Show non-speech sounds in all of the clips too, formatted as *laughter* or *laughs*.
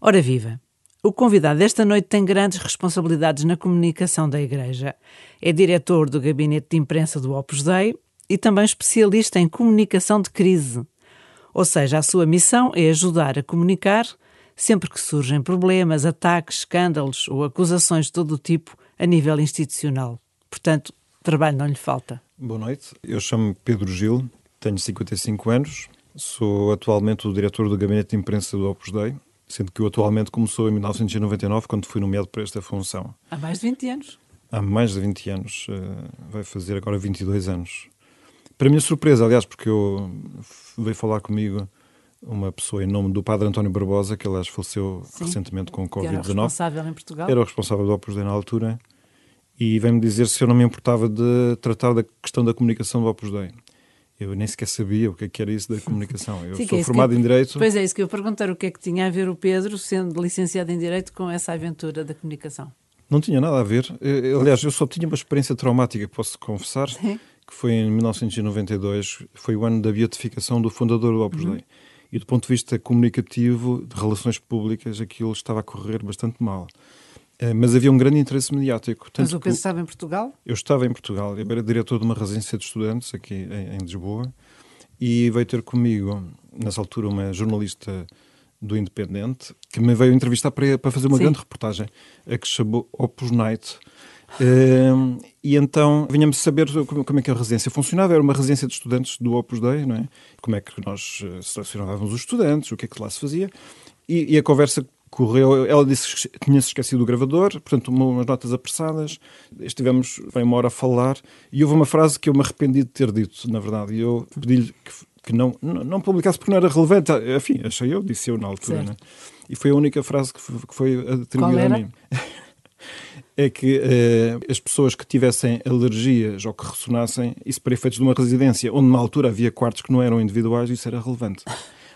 Ora viva! O convidado desta noite tem grandes responsabilidades na comunicação da Igreja. É diretor do gabinete de imprensa do Opus Dei e também especialista em comunicação de crise. Ou seja, a sua missão é ajudar a comunicar sempre que surgem problemas, ataques, escândalos ou acusações de todo o tipo a nível institucional. Portanto, trabalho não lhe falta. Boa noite, eu chamo-me Pedro Gil, tenho 55 anos, sou atualmente o diretor do gabinete de imprensa do Opus Dei, sendo que eu atualmente começou em 1999, quando fui nomeado para esta função. Há mais de 20 anos. Há mais de 20 anos, eh, vai fazer agora 22 anos. Para minha surpresa, aliás, porque eu veio falar comigo uma pessoa em nome do padre António Barbosa, que aliás faleceu Sim, recentemente com Covid-19. Era o responsável em Portugal. Era o responsável do Opus Dei na altura e veio-me dizer se eu não me importava de tratar da questão da comunicação do Opus Dei. Eu nem sequer sabia o que, é que era isso da comunicação. Eu Sim, sou é formado eu, em Direito. Pois é, isso que eu perguntar, o que é que tinha a ver o Pedro, sendo licenciado em Direito, com essa aventura da comunicação? Não tinha nada a ver. Aliás, eu só tinha uma experiência traumática, posso confessar, Sim. que foi em 1992, foi o ano da beatificação do fundador do Opus uhum. Dei. E do ponto de vista comunicativo, de relações públicas, aquilo estava a correr bastante mal. Eh, mas havia um grande interesse mediático. Mas o Pedro estava em Portugal? Eu estava em Portugal. Eu era diretor de uma residência de estudantes aqui em, em Lisboa e veio ter comigo, nessa altura, uma jornalista do Independente que me veio entrevistar para, para fazer uma Sim. grande reportagem, a que chamou Opus Night. Uh, e então vinha-me saber como, como, é que a residência funcionava. Era uma residência de estudantes do Opus Dei, não é? Como é que nós eh, selecionávamos os estudantes, o que é que lá se fazia. E, e a conversa correu, ela disse que tinha-se esquecido o gravador, portanto, umas notas apressadas. Estivemos bem uma hora a falar e houve uma frase que eu me arrependi de ter dito, na verdade. E eu pedi-lhe que, que não, não, publicasse porque não era relevante. Enfim, achei eu, disse eu na altura. Né? E foi a única frase que foi, que foi atribuída a mim. *laughs* é que uh, as pessoas que tivessem alergias ou que ressonassem, isso para efeitos de uma residência, onde na altura havia quartos que não eram individuais, isso era relevante.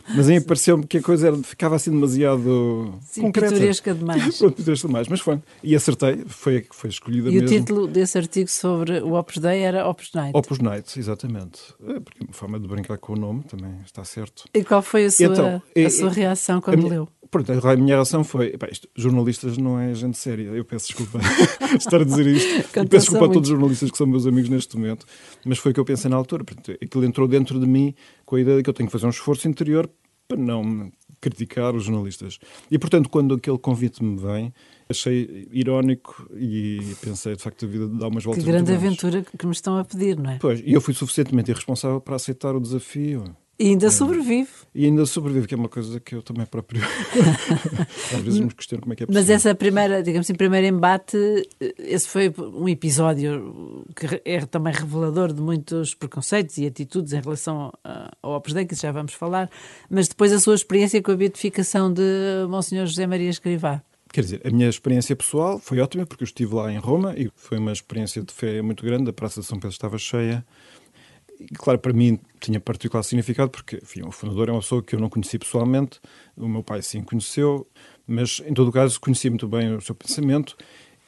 Mas aí pareceu-me que a coisa era, ficava assim demasiado Sim, concreta. pitoresca demais. *laughs* Pronto, pitoresca demais, mas foi. E acertei, foi a que foi escolhida e mesmo. E o título desse artigo sobre o Opus Dei era Opus Night? Opus Night, exatamente. É, porque uma forma de brincar com o nome também está certo. E qual foi a sua, então, a sua reação quando a minha, leu? Pronto, a minha reação foi: isto, jornalistas não é gente séria. Eu peço desculpa *laughs* estar a dizer isto. *laughs* peço desculpa a todos os jornalistas que são meus amigos neste momento, mas foi o que eu pensei na altura. Portanto, aquilo entrou dentro de mim com a ideia de que eu tenho que fazer um esforço interior para não criticar os jornalistas. E, portanto, quando aquele convite me vem, achei irónico e pensei, de facto, a vida dá umas voltas. Que grande aventura que me estão a pedir, não é? Pois, e eu fui suficientemente irresponsável para aceitar o desafio. E ainda é. sobrevive. E ainda sobrevive, que é uma coisa que eu também próprio *laughs* às vezes me questiono como é que é possível. Mas essa primeira, digamos assim, primeiro embate, esse foi um episódio que é também revelador de muitos preconceitos e atitudes em relação ao Opus Dei, que já vamos falar, mas depois a sua experiência com a beatificação de Monsenhor José Maria Escrivá. Quer dizer, a minha experiência pessoal foi ótima porque eu estive lá em Roma e foi uma experiência de fé muito grande. A Praça de São Pedro estava cheia e, claro, para mim tinha particular significado porque, enfim, o fundador é uma pessoa que eu não conheci pessoalmente, o meu pai sim conheceu, mas em todo o caso conhecia muito bem o seu pensamento.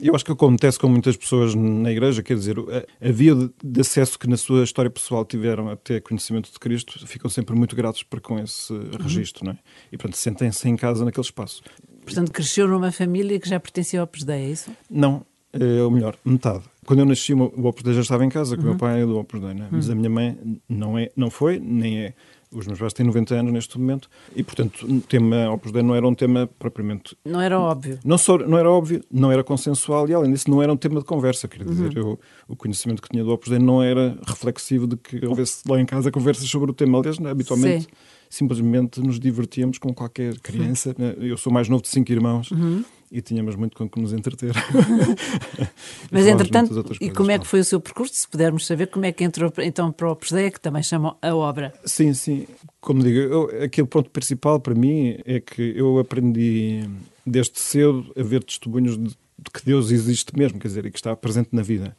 Eu acho que acontece com muitas pessoas na igreja, quer dizer, a, via de acesso que na sua história pessoal tiveram até conhecimento de Cristo, ficam sempre muito gratos para com esse uhum. registro, não é? E, portanto, sentem-se em casa naquele espaço. Portanto, cresceu numa família que já pertencia ao PSDE, é isso? Não, é, ou melhor, metade. Quando eu nasci, o Opus Dei já estava em casa, que o meu uhum. pai é do Opus Dei, né? mas a minha mãe não, é, não foi, nem é. Os meus pais têm 90 anos neste momento e, portanto, o tema Opus Dei não era um tema propriamente... Não era óbvio. Não, só, não era óbvio, não era consensual e, além disso, não era um tema de conversa. Quer dizer, uhum. eu, o conhecimento que tinha do Opus Dei não era reflexivo de que houvesse lá em casa conversas sobre o tema. Aliás, habitualmente... Sim simplesmente nos divertíamos com qualquer criança. Né? Eu sou mais novo de cinco irmãos uhum e tínhamos muito com que nos entreter. *laughs* Mas, entretanto, e como é que foi o seu percurso? Se pudermos saber como é que entrou então para o Preseia, que também chamam a obra. Sim, sim. Como digo, eu, aquele ponto principal para mim é que eu aprendi desde cedo a ver testemunhos de, de que Deus existe mesmo, quer dizer, e que está presente na vida.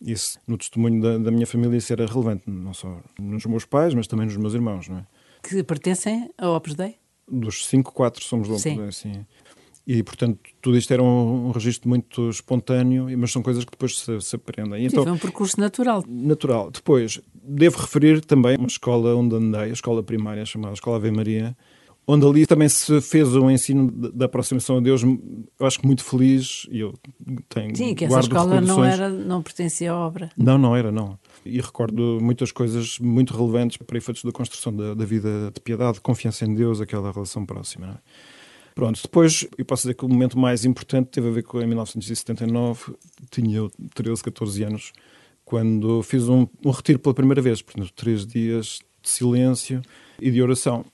Isso, no testemunho da, da, minha família, isso era relevante, não só nos meus pais, mas também nos meus irmãos, não é? Que pertencem ao Opus Dei? Dos cinco, quatro somos do Opus Dei, sim. E, portanto, tudo isto era um, um registro muito espontâneo, mas são coisas que depois se, se aprendem. Então, Tive um percurso natural. Natural. Depois, devo referir também uma escola onde andei, a escola primária chamada Escola Ave Maria, onde ali também se fez um ensino da aproximação a Deus, eu acho que muito feliz, e eu tenho Sim, que essa escola não, era, não pertencia à obra. Não, não era, não. E recordo muitas coisas muito relevantes para efeitos da construção da, da vida de piedade, de confiança em Deus, aquela relação próxima. É? Pronto, depois eu posso dizer que o momento mais importante teve a ver com em 1979, tinha 13, 14 anos, quando fiz um, um retiro pela primeira vez, portanto, três dias de silêncio e de oração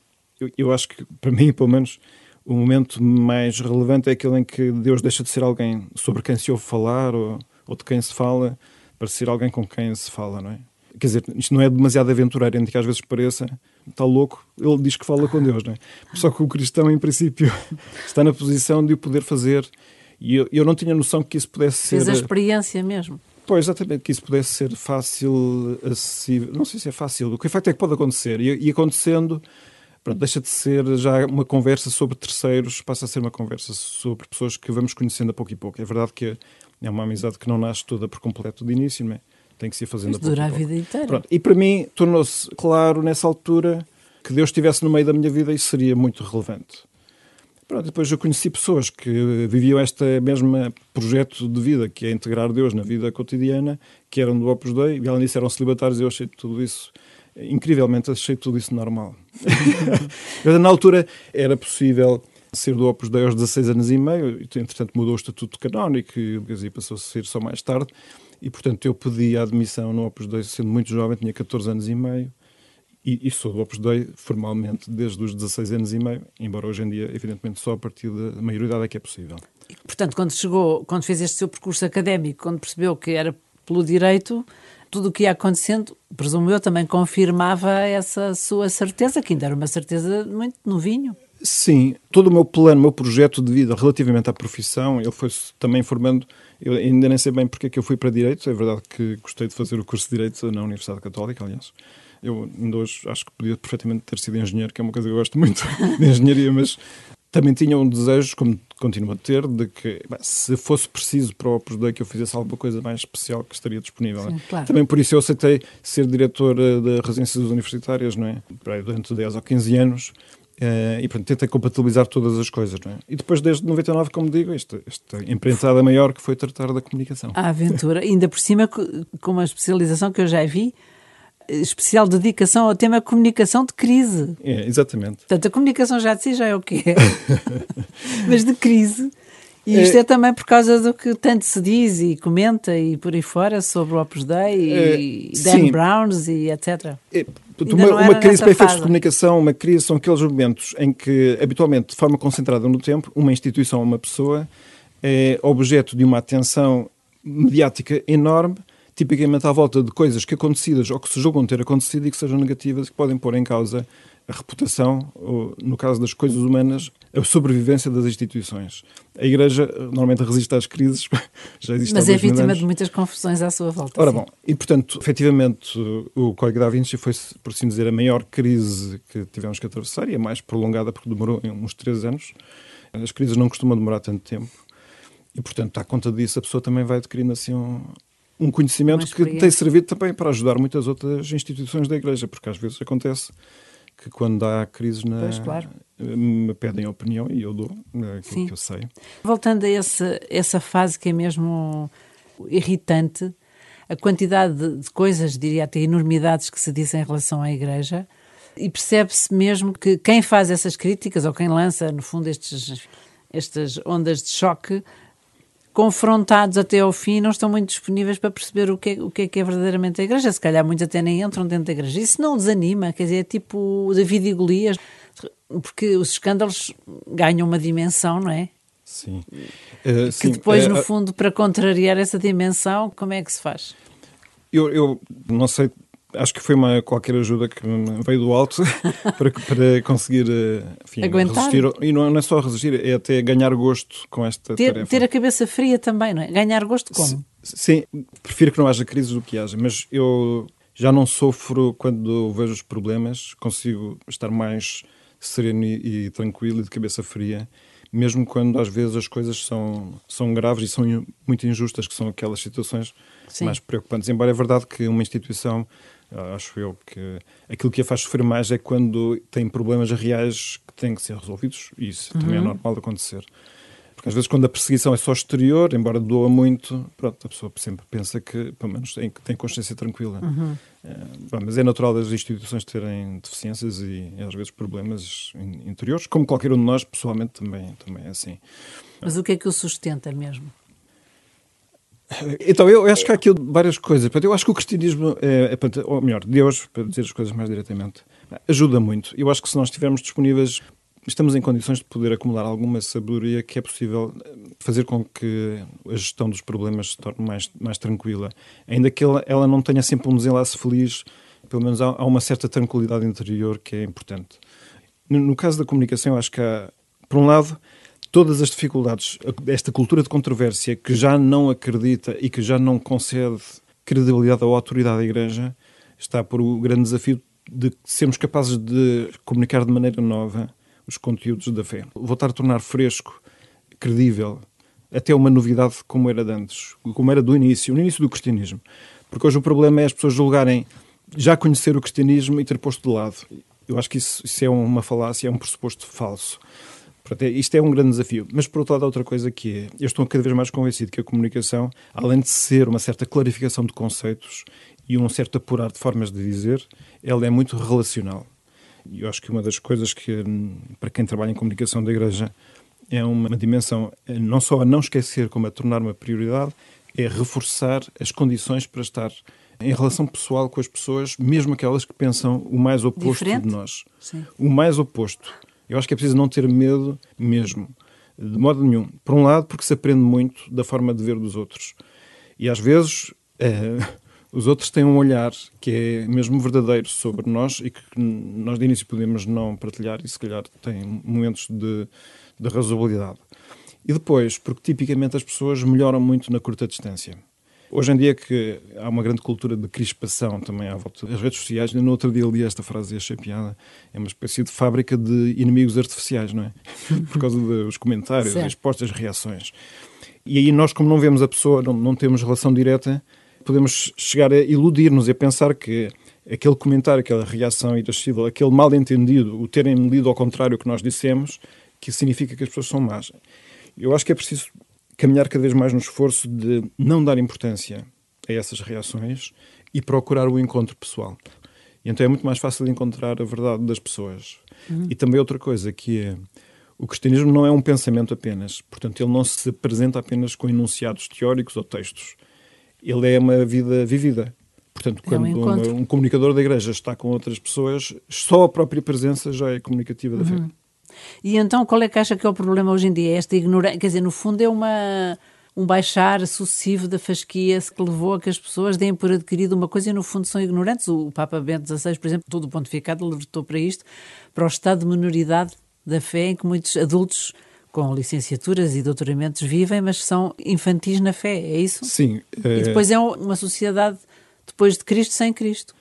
eu, eu acho que, para mim, pelo menos, o momento mais relevante é aquele em que Deus deixa de ser alguém sobre quem se ouve falar ou, ou de quem se fala para ser alguém com quem se fala, não é? Quer dizer, isto não é demasiado aventureiro, ainda que às vezes pareça, está louco, ele diz que fala com Deus, não é? Só que o cristão, em princípio, *laughs* está na posição de o poder fazer e eu, eu não tinha noção que isso pudesse ser... Fez a experiência mesmo. Pois, exatamente, que isso pudesse ser fácil, acessível. Não sei se é fácil. O que é facto é que pode acontecer. E, e acontecendo, Pronto, deixa de ser já uma conversa sobre terceiros, passa a ser uma conversa sobre pessoas que vamos conhecendo a pouco e pouco. É verdade que é uma amizade que não nasce toda por completo de início, não é? tem que se ir fazendo Mas a dura a, vida inteira. Pronto. E para mim tornou-se claro nessa altura que Deus estivesse no meio da minha vida isso seria muito relevante. Pronto, depois eu conheci pessoas que viviam este mesmo projeto de vida, que é integrar Deus na vida cotidiana, que eram do Opus Dei, e além disso eram celibatários, e eu achei tudo isso incrivelmente achei tudo isso normal. *laughs* na altura era possível ser do Opus Dei aos 16 anos e meio, entretanto mudou o estatuto canónico e passou a ser só mais tarde, e portanto eu pedi a admissão no Opus Dei sendo muito jovem, tinha 14 anos e meio, e, e sou do Opus Dei formalmente desde os 16 anos e meio, embora hoje em dia, evidentemente, só a partir da maioridade é que é possível. E, portanto, quando chegou, quando fez este seu percurso académico, quando percebeu que era pelo direito, tudo o que ia acontecendo, presumo eu, também confirmava essa sua certeza, que ainda era uma certeza muito novinho. Sim, todo o meu plano, o meu projeto de vida relativamente à profissão, ele foi também formando. Eu ainda nem sei bem porque é que eu fui para Direito. É verdade que gostei de fazer o curso de Direito na Universidade Católica, aliás. Eu ainda hoje acho que podia perfeitamente ter sido engenheiro, que é uma coisa que eu gosto muito *laughs* de engenharia, mas também tinha um desejo, como continuo a ter, de que bem, se fosse preciso para o Opus Dei que eu fizesse alguma coisa mais especial que estaria disponível. Sim, claro. Também por isso eu aceitei ser diretor eh, de residências universitárias, não é? Durante 10 ou 15 anos. Uh, e portanto tentei compatibilizar todas as coisas. Não é? E depois, desde 99, como digo, esta, esta empreitada maior que foi tratar da comunicação. A aventura, ainda por cima, com uma especialização que eu já vi, especial dedicação ao tema comunicação de crise. É, exatamente. Portanto, a comunicação já de si já é o que é, *laughs* mas de crise. E isto é, é, também por causa do que tanto se diz e comenta e por aí fora sobre o Opus Dei e é, Dan sim. Browns e etc. É, uma, uma crise para efeitos de comunicação, uma crise são aqueles momentos em que, habitualmente, de forma concentrada no tempo, uma instituição ou uma pessoa é objeto de uma atenção mediática enorme tipicamente à volta de coisas que acontecidas ou que se julgam ter acontecido e que sejam negativas e que podem pôr em causa a reputação, ou, no caso das coisas humanas, a sobrevivência das instituições. A Igreja normalmente resiste às crises, *laughs* já existe Mas é vítima anos. de muitas confusões à sua volta. Ora sim. bom, e portanto, efetivamente, o Código da Vinci foi, por assim dizer, a maior crise que tivemos que atravessar e a mais prolongada porque demorou uns três anos. As crises não costumam demorar tanto tempo. E, portanto, à conta disso, a pessoa também vai adquirindo assim um, um conhecimento que tem servido também para ajudar muitas outras instituições da Igreja, porque às vezes acontece que quando há crises na, pois, claro. me pedem opinião e eu dou é aquilo Sim. que eu sei. Voltando a essa, essa fase que é mesmo irritante, a quantidade de, de coisas, diria até enormidades que se dizem em relação à Igreja, e percebe-se mesmo que quem faz essas críticas, ou quem lança, no fundo, estes, estas ondas de choque, confrontados até ao fim, não estão muito disponíveis para perceber o que, é, o que é que é verdadeiramente a igreja. Se calhar muitos até nem entram dentro da igreja. Isso não desanima, quer dizer, é tipo David e Golias, porque os escândalos ganham uma dimensão, não é? Sim. Uh, que sim. depois, no fundo, para contrariar essa dimensão, como é que se faz? Eu, eu não sei acho que foi uma qualquer ajuda que veio do alto *laughs* para, para conseguir eh, enfim, resistir. E não, é só resistir, é até ganhar gosto com esta ter, tarefa. Ter a cabeça fria também, não é? Ganhar gosto como? Sim, prefiro que não haja crises do que haja, mas eu já não sofro quando vejo os problemas, consigo estar mais sereno e, e tranquilo e de cabeça fria mesmo quando às vezes as coisas são, são graves e são muito injustas, que são aquelas situações Sim. mais preocupantes. Embora é verdade que uma instituição Acho eu que aquilo que a faz sofrer mais é quando tem problemas reais que têm que ser resolvidos, e isso uhum. também é uhum. normal de acontecer. Porque às vezes quando a perseguição é só exterior, embora doa muito, pronto, a pessoa sempre pensa que, pelo menos, tem, tem consciência tranquila. Uhum. É, mas é natural das instituições terem deficiências e, às vezes, problemas interiores, como qualquer um de nós, pessoalmente, também, também é assim. Mas o que é que o sustenta mesmo? Então, eu acho que há aqui várias coisas. Eu acho que o cristianismo, é, é, ou melhor, Deus, para dizer as coisas mais diretamente, ajuda muito. Eu acho que se nós estivermos disponíveis estamos em condições de poder acumular alguma sabedoria que é possível eh, fazer com que a gestão dos problemas se torne mais, mais tranquila. Ainda que ela, ela não tenha sempre um desenlace feliz, pelo menos há, há, uma certa tranquilidade interior que é importante. No, no caso da comunicação, acho que há, por um lado, todas as dificuldades, esta cultura de controvérsia que já não acredita e que já não concede credibilidade ou autoridade à Igreja, está por o grande desafio de sermos capazes de comunicar de maneira nova os conteúdos da fé. Voltar a tornar fresco, credível, até uma novidade como era de antes, como era do início, no início do cristianismo. Porque hoje o problema é as pessoas julgarem já conhecer o cristianismo e ter posto de lado. Eu acho que isso, isso é uma falácia, é um pressuposto falso. Portanto, é, isto é um grande desafio. Mas, por outro lado, há outra coisa que é, eu estou cada vez mais convencido que a comunicação, além de ser uma certa clarificação de conceitos e um certo apurar de formas de dizer, ela é muito relacional. E eu acho que uma das coisas que, para quem trabalha em comunicação da Igreja, é uma dimensão não só a não esquecer, como a tornar uma prioridade, é reforçar as condições para estar em relação pessoal com as pessoas, mesmo aquelas que pensam o mais oposto Diferente? de nós. Sim. O mais oposto. Eu acho que é preciso não ter medo mesmo, de modo nenhum. Por um lado, porque se aprende muito da forma de ver dos outros. E às vezes. É, *laughs* os outros têm um olhar que é mesmo verdadeiro sobre nós e que nós de início podemos não partilhar e se calhar tem momentos de, de razoabilidade. E depois, porque tipicamente as pessoas melhoram muito na curta distância. Hoje em dia que há uma grande cultura de crispação também à volta das redes sociais, no outro dia li esta frase e achei piada, é uma espécie de fábrica de inimigos artificiais, não é? *laughs* Por causa dos comentários, certo. as postas, as reações. E aí nós, como não vemos a pessoa, não, não temos relação direta, podemos chegar a iludir-nos e a pensar que aquele comentário, aquela reação irascível, aquele mal entendido, o terem lido ao contrário que nós dissemos, que significa que as pessoas são más. Eu acho que é preciso caminhar cada vez mais no esforço de não dar importância a essas reações e procurar o encontro pessoal. E então é muito mais fácil encontrar a verdade das pessoas. Uhum. E também outra coisa que é o cristianismo não é um pensamento apenas, portanto ele não se apresenta apenas com enunciados teóricos ou textos ele é uma vida vivida. Portanto, quando é um, um, comunicador da igreja está com outras pessoas, só a própria presença já é comunicativa da uhum. fé. E então, qual é que acha que é o problema hoje em dia? Esta ignorância, quer dizer, no fundo é uma, um baixar sucessivo da fasquia que levou a que as pessoas deem por adquirido uma coisa e no fundo são ignorantes. O Papa Bento XVI, por exemplo, todo o pontificado alertou para isto, para o estado de minoridade da fé em que muitos adultos com licenciaturas e doutoramentos vivem, mas são infantis na fé, é isso? Sim. É... E depois é uma sociedade depois de Cristo sem Cristo.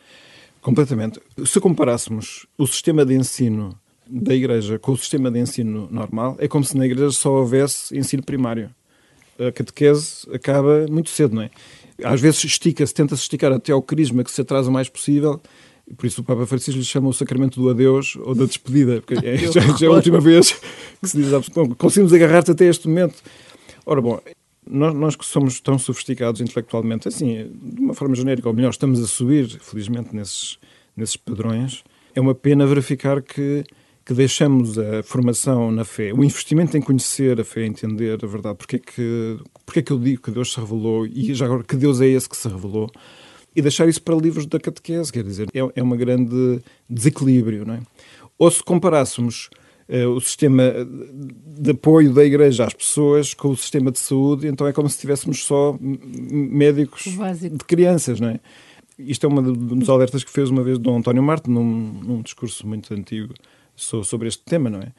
Completamente. Se comparássemos o sistema de ensino da Igreja com o sistema de ensino normal, é como se na Igreja só houvesse ensino primário. A catequese acaba muito cedo, não é? Às vezes estica-se, tenta-se esticar até ao crisma que se atrasa o mais possível por isso o Papa Francisco lhe chama o sacramento do adeus ou da despedida, porque é, já, já, é a última vez que se diz, conseguimos agarrar-te até este momento. Ora, bom, nós, nós que somos tão sofisticados intelectualmente, assim, de uma forma genérica, ou melhor, estamos a subir, felizmente, nesses, nesses padrões, é uma pena verificar que, que deixamos a formação na fé, o investimento em conhecer a fé, entender a verdade, porque é que, porque é que eu digo que Deus se revelou e já agora que Deus é esse que se revelou e deixar isso para livros da catequese, quer dizer, é, é um grande desequilíbrio, não é? Ou se comparássemos uh, o sistema de apoio da Igreja às pessoas com o sistema de saúde, então é como se tivéssemos só médicos de crianças, não é? Isto é uma dos alertas que fez uma vez Dom António Marte num, num discurso muito antigo sobre este tema, não é?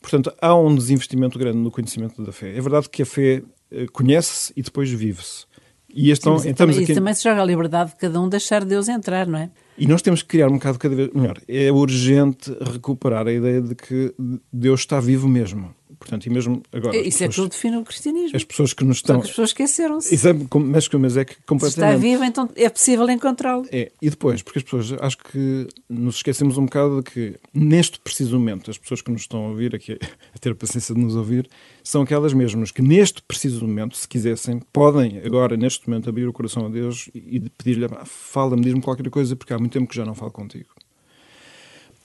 Portanto, há um desinvestimento grande no conhecimento da fé. É verdade que a fé eh, conhece-se e depois vive-se. E Sim, também, aqui... também se joga a liberdade de cada um deixar Deus entrar, não é? E nós temos que criar um bocado cada vez melhor. É urgente recuperar a ideia de que Deus está vivo mesmo. Portanto, e mesmo agora. Isso é que define o cristianismo. As pessoas que nos estão. as pessoas esqueceram-se. Mas, mas é que completamente. Se está vivo, então é possível encontrá-lo. É, e depois, porque as pessoas, acho que nos esquecemos um bocado de que, neste preciso momento, as pessoas que nos estão a ouvir, aqui *laughs* a ter a paciência de nos ouvir, são aquelas mesmas que, neste preciso momento, se quisessem, podem agora, neste momento, abrir o coração a Deus e pedir-lhe, fala-me, diz-me qualquer coisa, porque há muito tempo que já não falo contigo.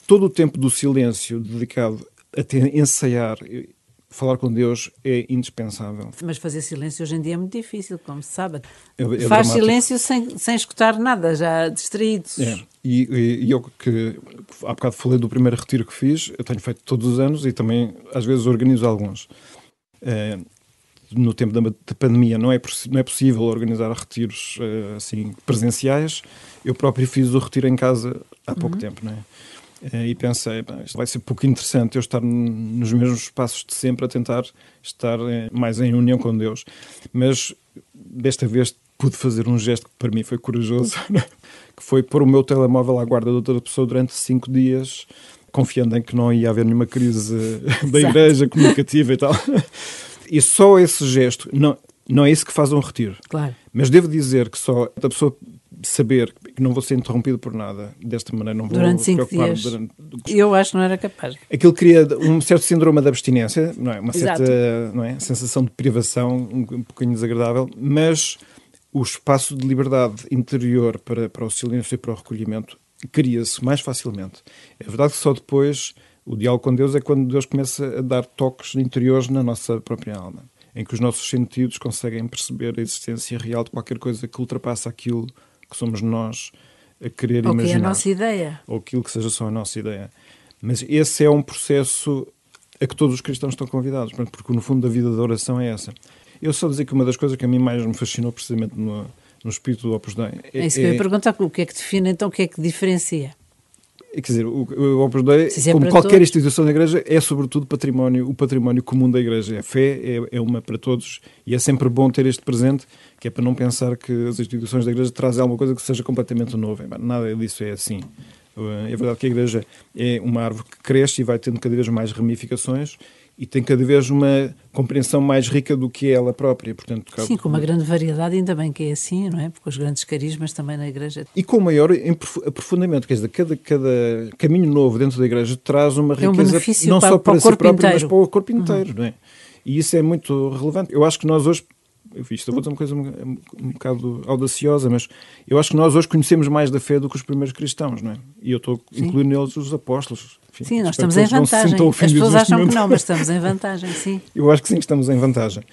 Todo o tempo do silêncio dedicado a ter, ensaiar falar com Deus é indispensável. Mas fazer silêncio hoje em dia é muito difícil, como se sabe. É, é Faz dramático. silêncio sem, sem escutar nada, já distraídos. É. E, e, e, eu que há bocado falei do primeiro retiro que fiz, eu tenho feito todos os anos e também às vezes organizo alguns. É, no tempo da, da, pandemia não é, não é possível organizar retiros é, assim presenciais. Eu próprio fiz o retiro em casa há pouco uhum. tempo, não é? Eh, e pensei, isto vai ser pouco interessante eu estar nos mesmos passos de sempre a tentar estar eh, mais em união com Deus. Mas desta vez pude fazer um gesto que para mim foi corajoso, *laughs* que foi pôr o meu telemóvel à guarda de outra pessoa durante cinco dias, confiando em que não ia haver nenhuma crise da igreja comunicativa e tal. E só esse gesto, não, não é isso que faz um retiro. Claro. Mas devo dizer que só a pessoa saber que não vou ser interrompido por nada, desta maneira não vou durante cinco dias. Durante... Eu acho que não era capaz. Aquilo cria um certo síndrome de abstinência, não é? Uma Exato. certa não é? sensação de privação um, um bocadinho desagradável, mas o espaço de liberdade interior para, para o silêncio e para o recolhimento cria-se mais facilmente. É verdade que só depois o diálogo com Deus é quando Deus começa a dar toques interiores na nossa própria alma, em que os nossos sentidos conseguem perceber a existência real de qualquer coisa que ultrapassa aquilo que somos nós a querer ou imaginar. Ou que é a nossa ideia. Ou aquilo que seja só a nossa ideia. Mas esse é um processo a que todos os cristãos estão convidados, porque no fundo a vida da oração é essa. Eu só dizer que uma das coisas que a mim mais me fascinou precisamente no, no espírito do Opus Dei... É, é isso que eu ia é perguntar, o que é que define então, o que é que diferencia? Quer dizer, o, o Opus Dei, é como qualquer todos. instituição da Igreja, é sobretudo património, o património comum da Igreja. A fé é, é, uma para todos e é sempre bom ter este presente, que é para não pensar que as instituições da Igreja trazem alguma coisa que seja completamente nova. Nada disso é assim. É verdade que a Igreja é uma árvore que cresce e vai tendo cada vez mais ramificações e tem cada vez uma compreensão mais rica do que é ela própria. Portanto, Sim, com uma grande variedade, ainda bem que é assim, não é? Porque os grandes carismas também na Igreja. E com maior aprofundamento, quer dizer, cada, cada caminho novo dentro da Igreja traz uma riqueza é um não para, só para, para si próprio, inteiro. mas para o corpo inteiro, uhum. não é? E isso é muito relevante. Eu acho que nós hoje isto eu vou dizer uma coisa um, um bocado audaciosa, mas eu acho que nós hoje conhecemos mais da fé do que os primeiros cristãos, não é? E eu estou incluindo neles os apóstolos. Enfim, sim, nós estamos em vantagem. As pessoas acham momento. que não, mas estamos em vantagem, sim. *laughs* eu acho que sim, que estamos em vantagem.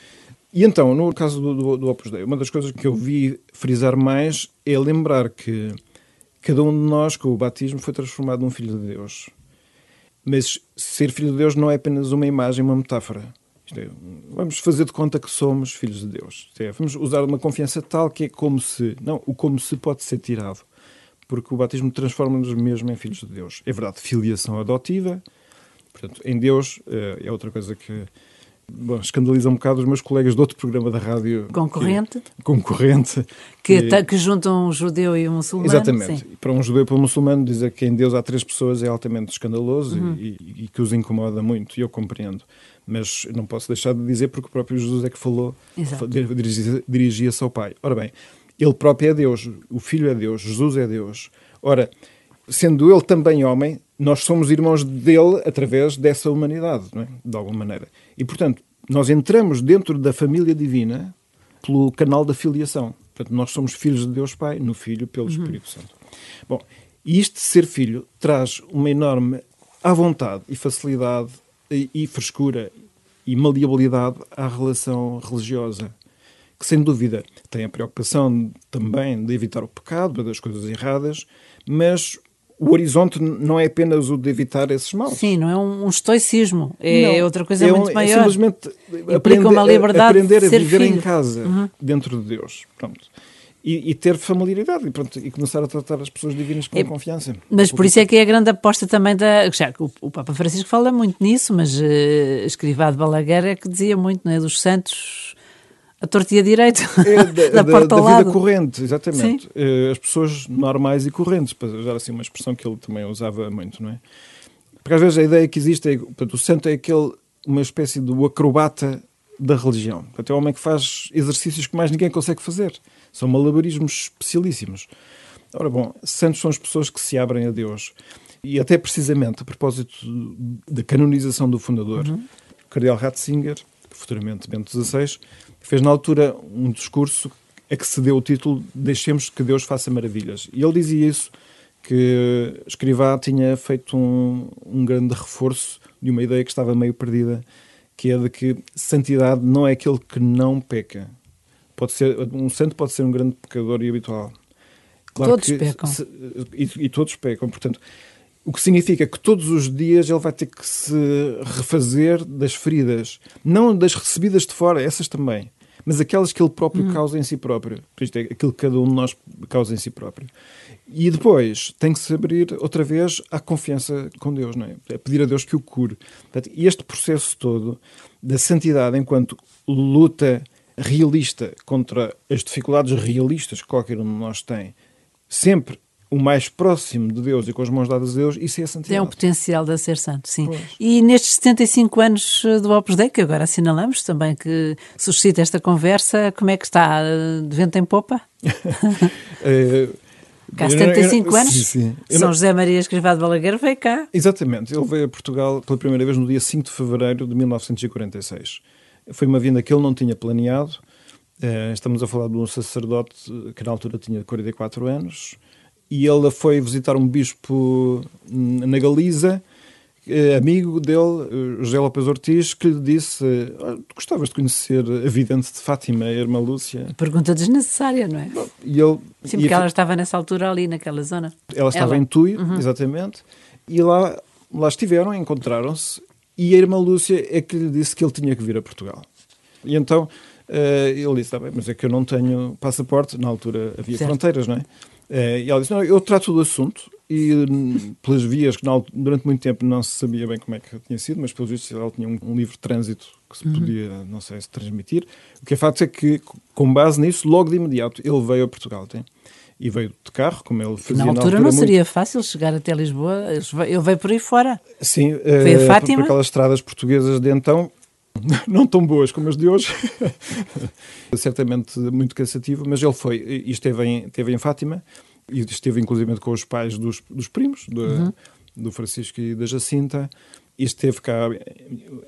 E então, no caso do, do, do Opus Dei, uma das coisas que eu vi frisar mais é lembrar que cada um de nós, com o batismo, foi transformado num filho de Deus. Mas ser filho de Deus não é apenas uma imagem, uma metáfora. É, vamos fazer de conta que somos filhos de Deus. É, vamos usar uma confiança tal que é como se. Não, o como se pode ser tirado. Porque o batismo transforma-nos mesmo em filhos de Deus. É verdade, filiação adotiva. Portanto, em Deus eh, é outra coisa que bom, escandaliza um bocado os meus colegas de outro programa da rádio. Concorrente. Que, concorrente. Que, que, que juntam um judeu e um muçulmano. Exatamente. Sim. Para um judeu e para um muçulmano, dizer que em Deus há três pessoas é altamente escandaloso uhum. e, e, que os incomoda muito, e eu compreendo mas não posso deixar de dizer porque o próprio Jesus é que falou, dirigia-se ao Pai. Ora bem, ele próprio é Deus, o Filho é Deus, Jesus é Deus. Ora, sendo ele também homem, nós somos irmãos dele através dessa humanidade, é? de alguma maneira. E, portanto, nós entramos dentro da família divina pelo canal da filiação. Portanto, nós somos filhos de Deus Pai, no Filho, pelo uhum. Espírito Santo. Bom, e isto de ser filho traz uma enorme à vontade e facilidade e, e frescura e maleabilidade à relação religiosa, que sem dúvida tem a preocupação também de evitar o pecado, das coisas erradas, mas o horizonte não é apenas o de evitar esses maus. Sim, não é um, estoicismo, é não, outra coisa é muito maior. É simplesmente aprender, uma liberdade aprender a viver filho. em casa, uhum. dentro de Deus. Pronto e, e, ter familiaridade e, pronto, e começar a tratar as pessoas divinas com é, confiança. Mas por isso é que é a grande aposta também da. Já, o, o Papa Francisco fala muito nisso, mas uh, Escrivá de Balaguer é que dizia muito, não é? Dos santos a tortia direito, é, da, *laughs* da, porta da, ao da vida corrente, exatamente. Uh, as pessoas normais e correntes, para usar assim uma expressão que ele também usava muito, não é? Porque às vezes a ideia que existe é portanto, o santo é aquele uma espécie do acrobata da religião. Portanto, é um homem que faz exercícios que mais ninguém consegue fazer. São malabarismos especialíssimos. Ora bom, santos são as pessoas que se abrem a Deus. E até precisamente a propósito da canonização do fundador, uhum. o Cardeal Ratzinger, futuramente Bento XVI, fez na altura um discurso a que se deu o título Deixemos que Deus faça maravilhas. E ele dizia isso, que Escrivá tinha feito um, um grande reforço de uma ideia que estava meio perdida, que é de que santidade não é aquele que não peca. Pode ser, um santo pode ser um grande pecador e habitual. Claro todos que, pecam. Se, e, e, todos pecam. Portanto, o que significa que todos os dias ele vai ter que se refazer das feridas, não das recebidas de fora, essas também, mas aquelas que ele próprio uhum. causa em si próprio. Isto é aquilo que cada um de nós causa em si próprio. E depois tem que se abrir outra vez à confiança com Deus, não é? É pedir a Deus que o cure. Portanto, este processo todo da santidade enquanto luta realista contra as dificuldades realistas que qualquer um de nós tem, sempre o mais próximo de Deus e com as mãos dadas a Deus, isso é a santidade. É um potencial de ser santo, sim. Pois. E nestes 75 anos eh, do Opus Dei, que agora assinalamos também, que suscita esta conversa, como é que está? De vento em popa? é... *laughs* Cá há 75 anos, sim, sim. São não... José Maria Escrivá de Balaguer veio cá. Exatamente, ele veio a Portugal pela primeira vez no dia 5 de fevereiro de 1946. Foi uma vinda que ele não tinha planeado. Eh, estamos a falar de um sacerdote que na altura tinha 44 anos, e ele foi visitar um bispo na Galiza, eh, amigo dele, eh, José Lopes Ortiz, que lhe disse: ah, Gostavas de conhecer a vidente de Fátima, a irmã Lúcia? Pergunta desnecessária, não é? E ele, Sim, porque e ela estava nessa altura ali, naquela zona. Ela estava ela. em Tui, uhum. exatamente, e lá, lá estiveram, encontraram-se, e a irmã Lúcia é que lhe disse que ele tinha que vir a Portugal. E então uh, ele disse: tá bem, mas é que eu não tenho passaporte, na altura havia certo. fronteiras, não é? Eh, e ela disse: Não, eu trato do assunto e hum, pelas vias que durante muito tempo não se sabia bem como é que tinha sido, mas pelos vistos ela tinha um, um livro de trânsito que se uhum. podia, uhum. não sei se transmitir. O que é facto é que, com base nisso, logo de imediato ele veio a Portugal. Tem? E veio de carro, como ele fazia na altura. Na altura não seria fácil chegar até Lisboa, ele veio por aí fora. Sim, veio uh, a Fátima. Por aquelas estradas portuguesas de então, *laughs* não tão boas como as de hoje, *laughs* certamente muito cansativo, mas ele foi e esteve em, esteve em Fátima e esteve inclusive com os pais dos, dos primos, do, uhum. do Francisco e da Jacinta, e esteve cá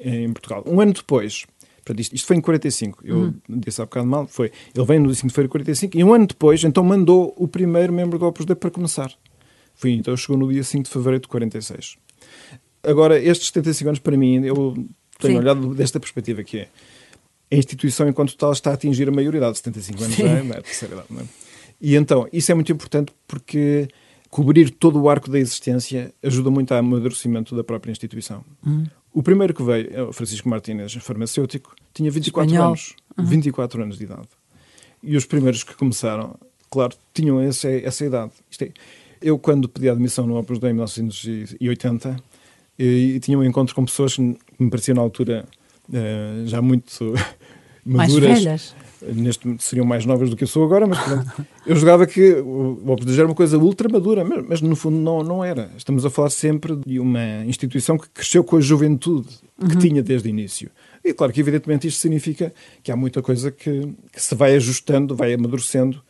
em Portugal. Um ano depois, portanto, isto, isto foi em 45, eu uhum. disse há bocado mal, foi, ele veio no 5 de fevereiro de 45, e um ano depois, então mandou o primeiro membro do Opus Dei para começar. Foi, então chegou no dia 5 de fevereiro de 46. Agora, estes 75 anos, para mim, eu tenho Sim. olhado desta perspectiva que é a instituição enquanto tal está a atingir a maioridade, 75 anos Sim. é, não é a terceira idade, é? E então, isso é muito importante porque cobrir todo o arco da existência ajuda muito ao amadurecimento da própria instituição. Hum. O primeiro que veio, é Francisco Martínez, farmacêutico, tinha 24 Espanhol. anos. Uhum. 24 anos de idade. E os primeiros que começaram, claro, tinham essa, essa idade. É, eu, quando pedi a admissão no Opus Dei em 1980, e, e tinha um encontro com pessoas que me pareciam na altura uh, já muito *laughs* maduras. Mais velhas. Neste seriam mais novas do que eu sou agora, mas pronto, *laughs* eu jogava que o Opus era uma coisa ultra madura, mas, mas, no fundo não, não era. Estamos a falar sempre de uma instituição que cresceu com a juventude que uhum. tinha desde o início. E claro que, evidentemente, isto significa que há muita coisa que, que se vai ajustando, vai amadurecendo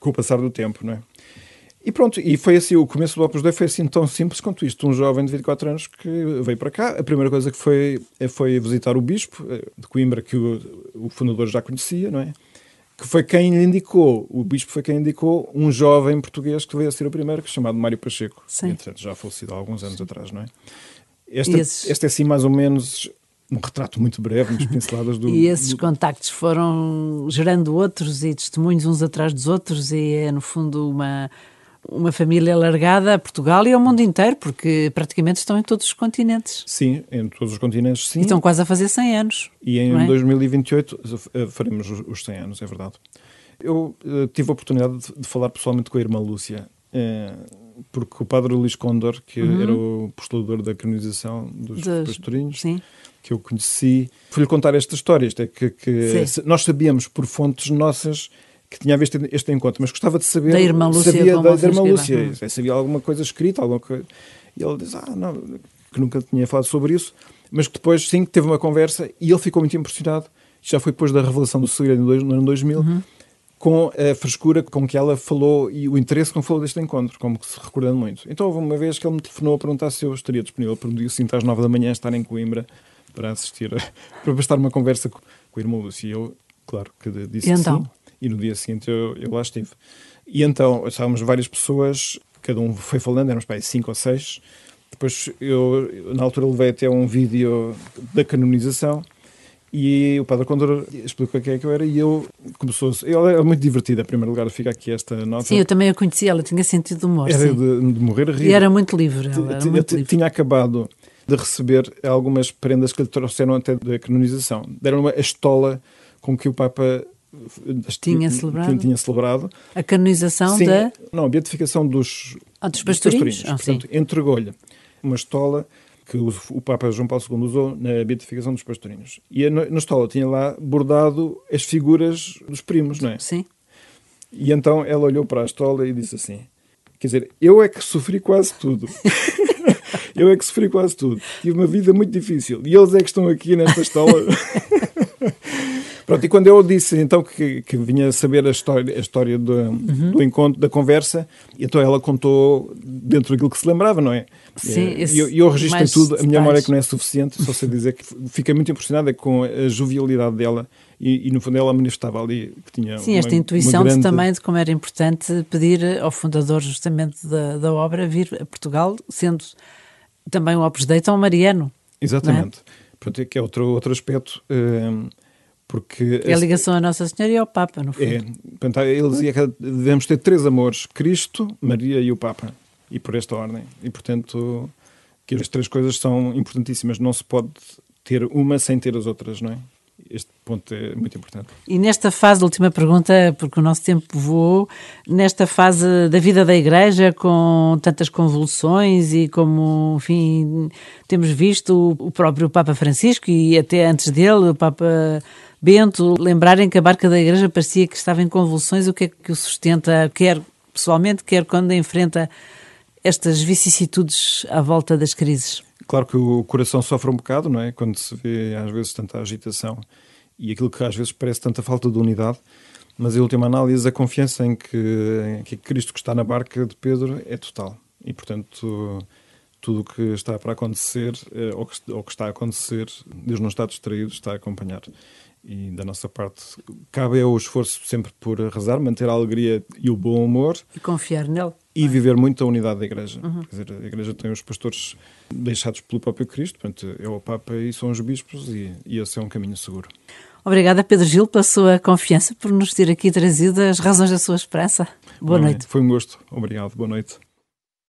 com o passar do tempo, não é? E pronto, e foi assim, o começo do Opus Dei foi assim tão simples quanto isto. Um jovem de 24 anos que veio para cá, a primeira coisa que foi foi visitar o bispo eh, de Coimbra, que o, o fundador já conhecia, não é? Que foi quem lhe indicou, o bispo foi quem indicou um jovem português que veio a ser o primeiro, que é chamado Mário Pacheco. Sim. Entretanto, já falecido há alguns anos Sim. atrás, não é? Esta, esta é assim mais ou menos um retrato muito breve, umas pinceladas do. E esses do... contactos foram gerando outros e testemunhos uns atrás dos outros, e é no fundo uma uma família largada a Portugal e ao mundo inteiro, porque praticamente estão em todos os continentes. Sim, em todos os continentes, sim. E estão quase a fazer 100 anos. E em é? 2028 eh, faremos os 100 anos, é verdade. Eu uh, tive a oportunidade de, falar pessoalmente com a irmã Lúcia, porque o padre Luís Condor, que uhum. era o postulador da canonização dos, dos pastorinhos, sim. que eu conheci, fui-lhe contar esta história. Isto é que, que nós sabíamos por fontes nossas que tinha a ver este, este encontro, mas gostava de saber. Da irmã Lúcia. Sabia da, da irmã Lúcia. Hum. Sabia alguma coisa escrita, alguma coisa. E ele diz: Ah, não, que nunca tinha falado sobre isso. mas que depois, sim, teve uma conversa e ele ficou muito impressionado. Já foi depois da revelação do segredo no ano 2000, uhum. com a frescura com que ela falou e o interesse com que falou deste encontro, como que se recordando muito. Então houve uma vez que ele me telefonou a perguntar se eu estaria disponível para um dia seguinte às nove da manhã estar em Coimbra para assistir, *laughs* para bastar uma conversa com, com o irmão Lúcio. E eu, claro, que disse e então? sim. E no dia seguinte eu, eu lá estive. E então estávamos várias pessoas, cada um foi falando, éramos para cinco ou seis. Depois eu, na altura, levei até um vídeo da canonização e o Padre Condor explicou quem é que eu era e eu começou Ela era muito divertida, em primeiro lugar, fica aqui esta nota. Sim, eu também a conhecia, ela tinha sentido humor. Era de, de, morrer a rir. E era muito livre. Era muito livre. Tinha acabado de receber algumas prendas que lhe trouxeram até da canonização. Deram uma estola com que o Papa tinha celebrado. tinha celebrado. A canonização Sim, da. Não, a beatificação dos, ah, dos pastorinhos. Dos pastorinhos. Ah, entregou-lhe uma estola que o, o, Papa João Paulo II usou na beatificação dos pastorinhos. E a, na estola tinha lá bordado as figuras dos primos, não é? Sim. E então ela olhou para a estola e disse assim: Quer dizer, eu é que sofri quase tudo. *laughs* eu é que sofri quase tudo. Tive uma vida muito difícil. E eles é que estão aqui nesta estola. *laughs* Pronto, e quando eu disse então que, que vinha saber a história, a história do, uhum. do encontro, da conversa, então ela contou dentro daquilo que se lembrava, não é? Sim, e eu, eu registrei tudo, a minha memória é que não é suficiente, só sei dizer que fiquei muito impressionada com a jovialidade dela e, e, no fundo ela manifestava ali que tinha Sim, uma, esta intuição grande... de, também de como era importante pedir ao fundador justamente da, da obra vir a Portugal, sendo também o Opus Dei tão mariano. Exatamente. É? Pronto, que é outro, outro aspecto... Uh, porque é a ligação à Nossa Senhora e ao Papa, no fundo. É, portanto, ele dizia que devemos ter três amores: Cristo, Maria e o Papa. E por esta ordem. E, portanto, que as três coisas são importantíssimas. Não se pode ter uma sem ter as outras, não é? Este ponto é muito importante. E nesta fase, última pergunta, porque o nosso tempo voou, nesta fase da vida da Igreja, com tantas convulsões e como, enfim, temos visto o próprio Papa Francisco e até antes dele, o Papa Bento, lembrarem que a barca da igreja parecia que estava em convulsões, o que é que o sustenta, quer pessoalmente, quer quando enfrenta estas vicissitudes à volta das crises? Claro que o coração sofre um bocado, não é? Quando se vê às vezes tanta agitação e aquilo que às vezes parece tanta falta de unidade, mas em última análise a confiança em que, em que Cristo que está na barca de Pedro é total e portanto tudo o que está para acontecer eh, ou que, ou que está a acontecer, Deus não está distraído, está a acompanhar e da nossa parte cabe ao esforço sempre por rezar, manter a alegria e o bom humor. E confiar nele. E é? viver muito a unidade da Igreja. Uhum. Quer dizer, a Igreja tem os pastores deixados pelo próprio Cristo, portanto, é o Papa e são os bispos, e, e esse é um caminho seguro. Obrigada, Pedro Gil, pela sua confiança, por nos ter aqui trazido as razões da sua esperança. Boa Bom, noite. Foi um gosto. Obrigado. Boa noite.